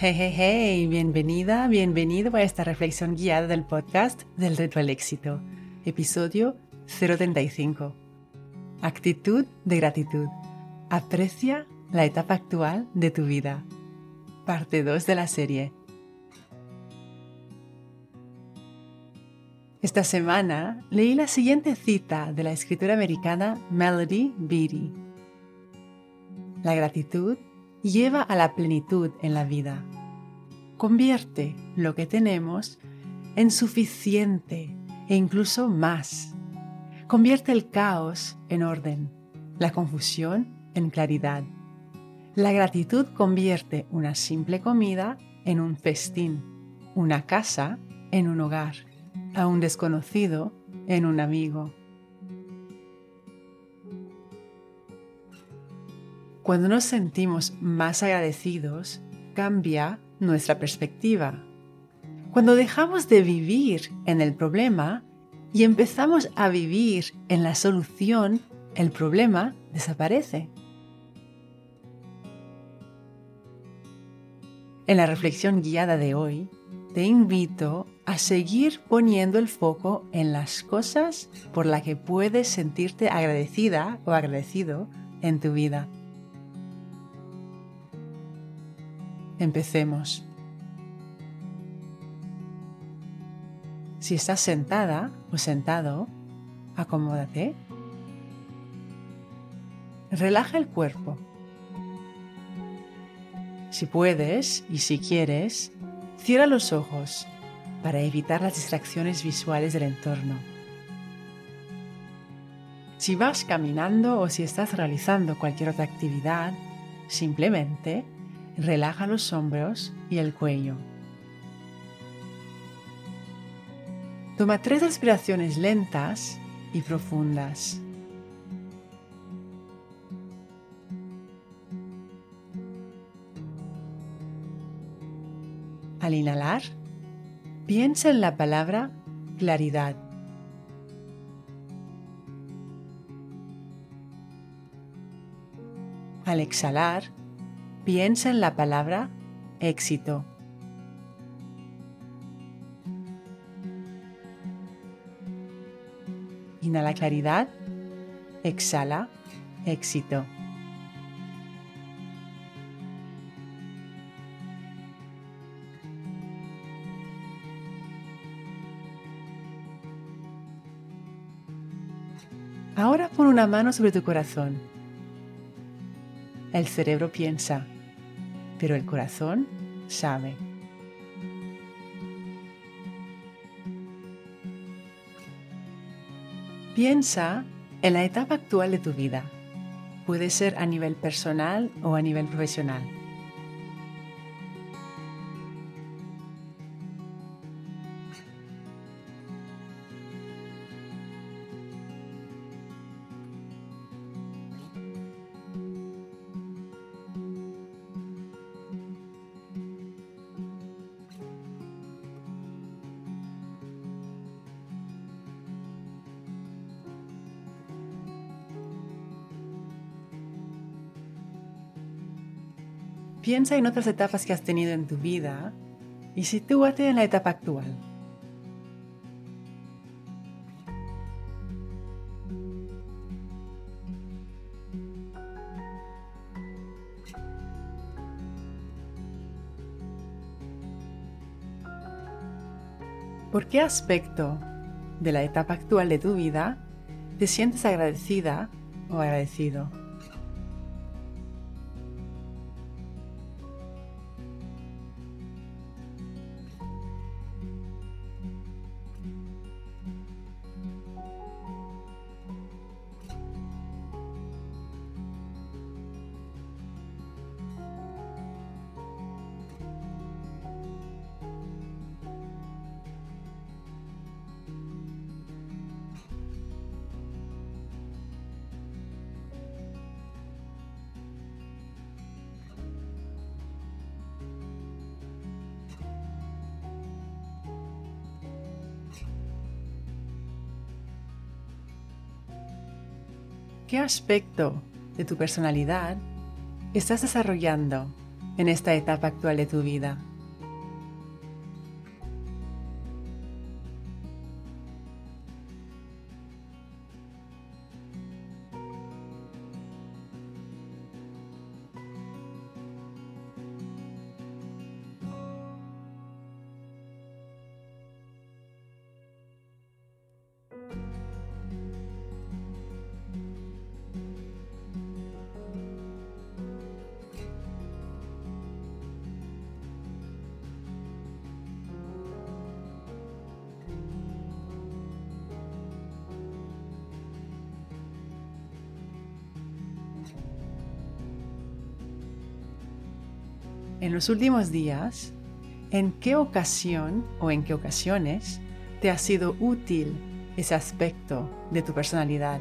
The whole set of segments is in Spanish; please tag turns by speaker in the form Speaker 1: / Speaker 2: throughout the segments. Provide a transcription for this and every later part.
Speaker 1: Hey, hey, hey, bienvenida, bienvenido a esta reflexión guiada del podcast del reto al éxito, episodio 035. Actitud de gratitud. Aprecia la etapa actual de tu vida. Parte 2 de la serie. Esta semana leí la siguiente cita de la escritora americana Melody Beattie. La gratitud lleva a la plenitud en la vida. Convierte lo que tenemos en suficiente e incluso más. Convierte el caos en orden, la confusión en claridad. La gratitud convierte una simple comida en un festín, una casa en un hogar, a un desconocido en un amigo. Cuando nos sentimos más agradecidos, cambia nuestra perspectiva. Cuando dejamos de vivir en el problema y empezamos a vivir en la solución, el problema desaparece. En la reflexión guiada de hoy, te invito a seguir poniendo el foco en las cosas por las que puedes sentirte agradecida o agradecido en tu vida. Empecemos. Si estás sentada o sentado, acomódate. Relaja el cuerpo. Si puedes y si quieres, cierra los ojos para evitar las distracciones visuales del entorno. Si vas caminando o si estás realizando cualquier otra actividad, simplemente Relaja los hombros y el cuello. Toma tres respiraciones lentas y profundas. Al inhalar, piensa en la palabra claridad. Al exhalar, Piensa en la palabra éxito. Inhala claridad, exhala éxito. Ahora pon una mano sobre tu corazón. El cerebro piensa, pero el corazón sabe. Piensa en la etapa actual de tu vida. Puede ser a nivel personal o a nivel profesional. Piensa en otras etapas que has tenido en tu vida y sitúate en la etapa actual. ¿Por qué aspecto de la etapa actual de tu vida te sientes agradecida o agradecido? ¿Qué aspecto de tu personalidad estás desarrollando en esta etapa actual de tu vida? En los últimos días, ¿en qué ocasión o en qué ocasiones te ha sido útil ese aspecto de tu personalidad?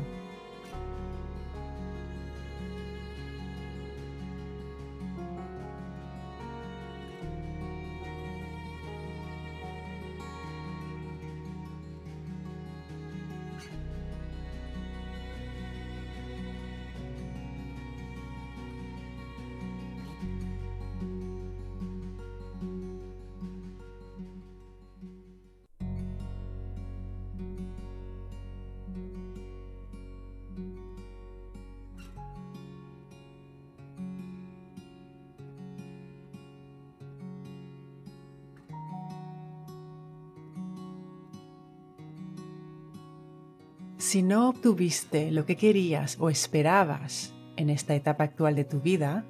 Speaker 1: Si no obtuviste lo que querías o esperabas en esta etapa actual de tu vida,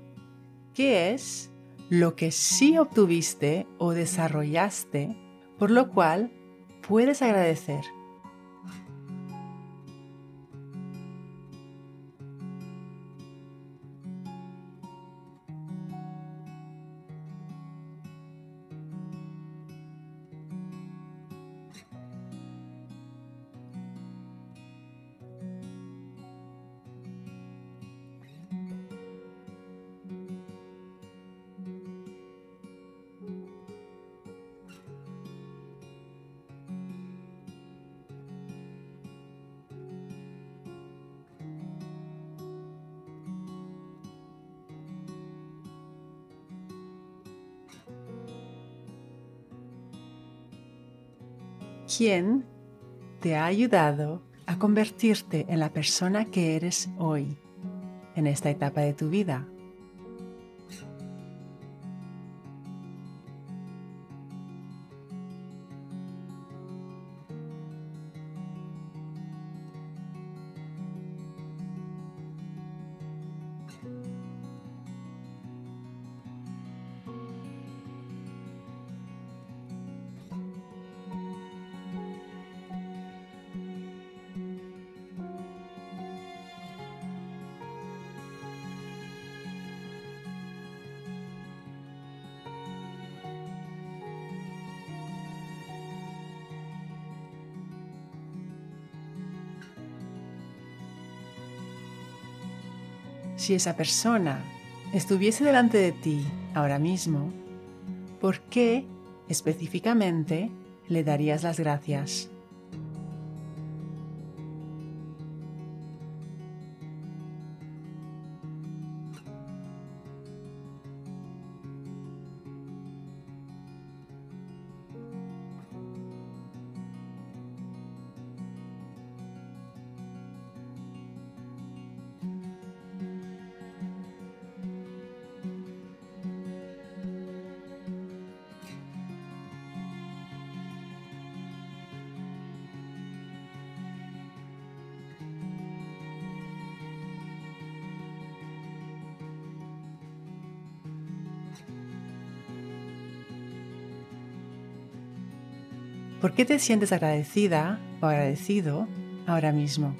Speaker 1: ¿qué es lo que sí obtuviste o desarrollaste por lo cual puedes agradecer? ¿Quién te ha ayudado a convertirte en la persona que eres hoy, en esta etapa de tu vida. Si esa persona estuviese delante de ti ahora mismo, ¿por qué específicamente le darías las gracias? ¿Por qué te sientes agradecida o agradecido ahora mismo?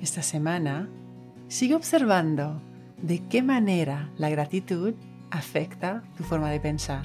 Speaker 1: Esta semana, sigue observando de qué manera la gratitud afecta tu forma de pensar.